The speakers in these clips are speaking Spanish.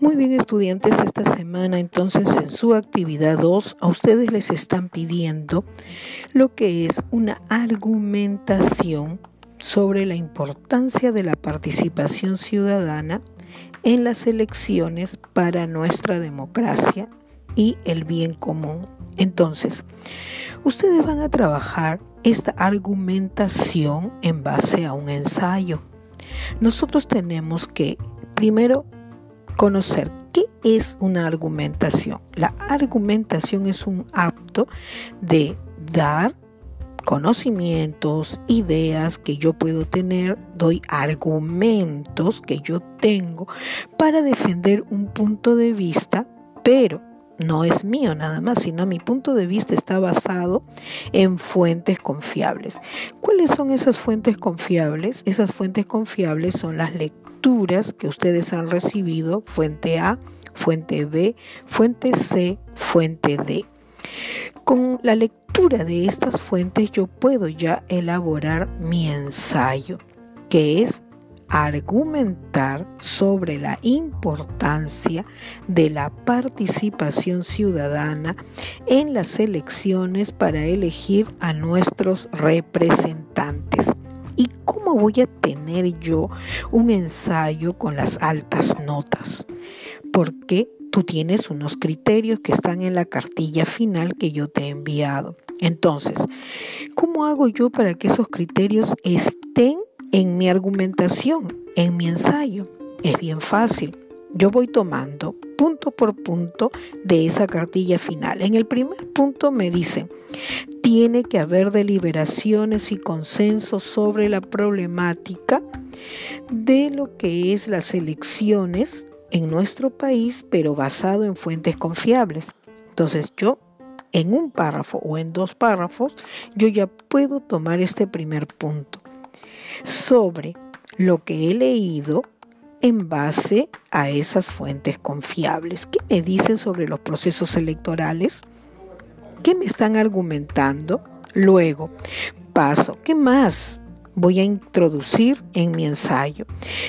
Muy bien estudiantes, esta semana entonces en su actividad 2 a ustedes les están pidiendo lo que es una argumentación sobre la importancia de la participación ciudadana en las elecciones para nuestra democracia y el bien común. Entonces, ustedes van a trabajar esta argumentación en base a un ensayo. Nosotros tenemos que primero conocer qué es una argumentación. La argumentación es un acto de dar conocimientos, ideas que yo puedo tener, doy argumentos que yo tengo para defender un punto de vista, pero no es mío nada más, sino mi punto de vista está basado en fuentes confiables. ¿Cuáles son esas fuentes confiables? Esas fuentes confiables son las lecturas que ustedes han recibido, fuente A, fuente B, fuente C, fuente D. Con la lectura de estas fuentes yo puedo ya elaborar mi ensayo, que es argumentar sobre la importancia de la participación ciudadana en las elecciones para elegir a nuestros representantes. ¿Y cómo voy a tener yo un ensayo con las altas notas? Porque tú tienes unos criterios que están en la cartilla final que yo te he enviado. Entonces, ¿cómo hago yo para que esos criterios estén en mi argumentación, en mi ensayo? Es bien fácil. Yo voy tomando punto por punto de esa cartilla final. En el primer punto me dicen, tiene que haber deliberaciones y consensos sobre la problemática de lo que es las elecciones en nuestro país, pero basado en fuentes confiables. Entonces yo en un párrafo o en dos párrafos, yo ya puedo tomar este primer punto sobre lo que he leído en base a esas fuentes confiables. ¿Qué me dicen sobre los procesos electorales? ¿Qué me están argumentando? Luego, paso, ¿qué más voy a introducir en mi ensayo?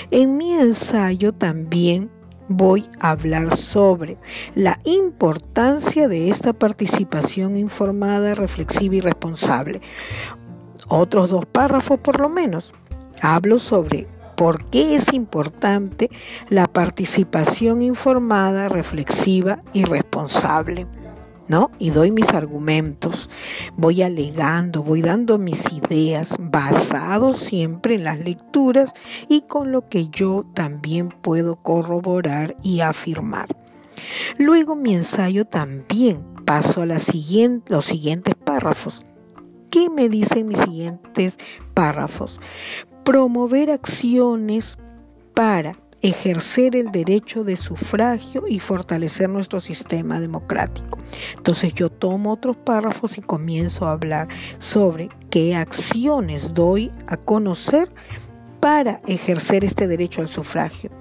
En mi ensayo también voy a hablar sobre la importancia de esta participación informada, reflexiva y responsable. Otros dos párrafos por lo menos. Hablo sobre por qué es importante la participación informada, reflexiva y responsable. ¿No? Y doy mis argumentos, voy alegando, voy dando mis ideas, basados siempre en las lecturas y con lo que yo también puedo corroborar y afirmar. Luego mi ensayo también paso a los siguientes párrafos. ¿Qué me dicen mis siguientes párrafos? Promover acciones para ejercer el derecho de sufragio y fortalecer nuestro sistema democrático. Entonces yo tomo otros párrafos y comienzo a hablar sobre qué acciones doy a conocer para ejercer este derecho al sufragio.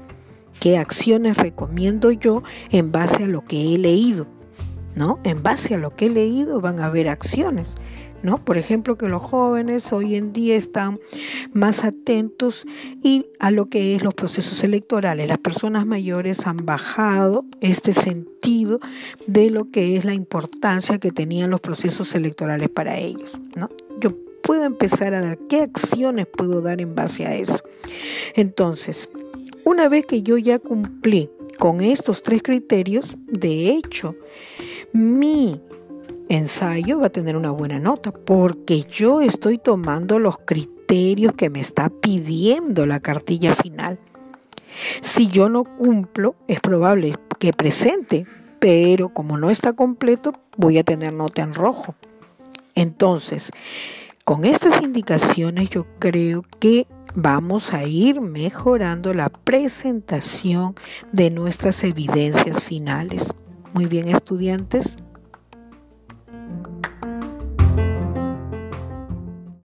¿Qué acciones recomiendo yo en base a lo que he leído? ¿No? En base a lo que he leído van a haber acciones. ¿No? Por ejemplo, que los jóvenes hoy en día están más atentos y a lo que es los procesos electorales. Las personas mayores han bajado este sentido de lo que es la importancia que tenían los procesos electorales para ellos, ¿no? Yo puedo empezar a dar qué acciones puedo dar en base a eso. Entonces, una vez que yo ya cumplí con estos tres criterios, de hecho, mi ensayo va a tener una buena nota porque yo estoy tomando los criterios que me está pidiendo la cartilla final. Si yo no cumplo, es probable que presente, pero como no está completo, voy a tener nota en rojo. Entonces, con estas indicaciones yo creo que vamos a ir mejorando la presentación de nuestras evidencias finales. Muy bien, estudiantes,